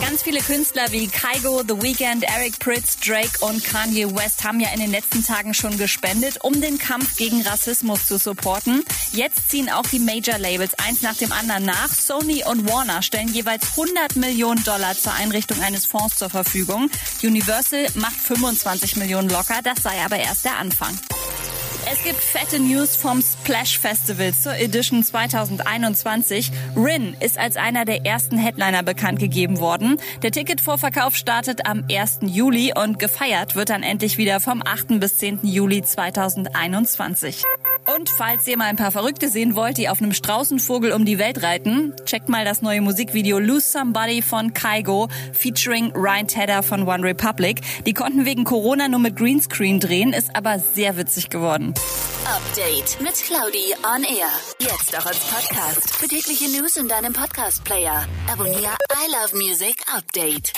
Ganz viele Künstler wie Kygo, The Weeknd, Eric Pritz, Drake und Kanye West haben ja in den letzten Tagen schon gespendet, um den Kampf gegen Rassismus zu supporten. Jetzt ziehen auch die Major Labels eins nach dem anderen nach. Sony und Warner stellen jeweils 100 Millionen Dollar zur Einrichtung eines Fonds zur Verfügung. Universal macht 25 Millionen locker, das sei aber erst der Anfang. Es gibt fette News vom Splash Festival zur Edition 2021. Rin ist als einer der ersten Headliner bekannt gegeben worden. Der Ticketvorverkauf startet am 1. Juli und gefeiert wird dann endlich wieder vom 8. bis 10. Juli 2021. Und falls ihr mal ein paar Verrückte sehen wollt, die auf einem Straußenvogel um die Welt reiten, checkt mal das neue Musikvideo Lose Somebody von Kygo featuring Ryan Tedder von One Republic. Die konnten wegen Corona nur mit Greenscreen drehen, ist aber sehr witzig geworden. Update mit Claudi on Air. Jetzt auch als Podcast. Für tägliche News in deinem Podcast-Player. Abonniere I Love Music Update.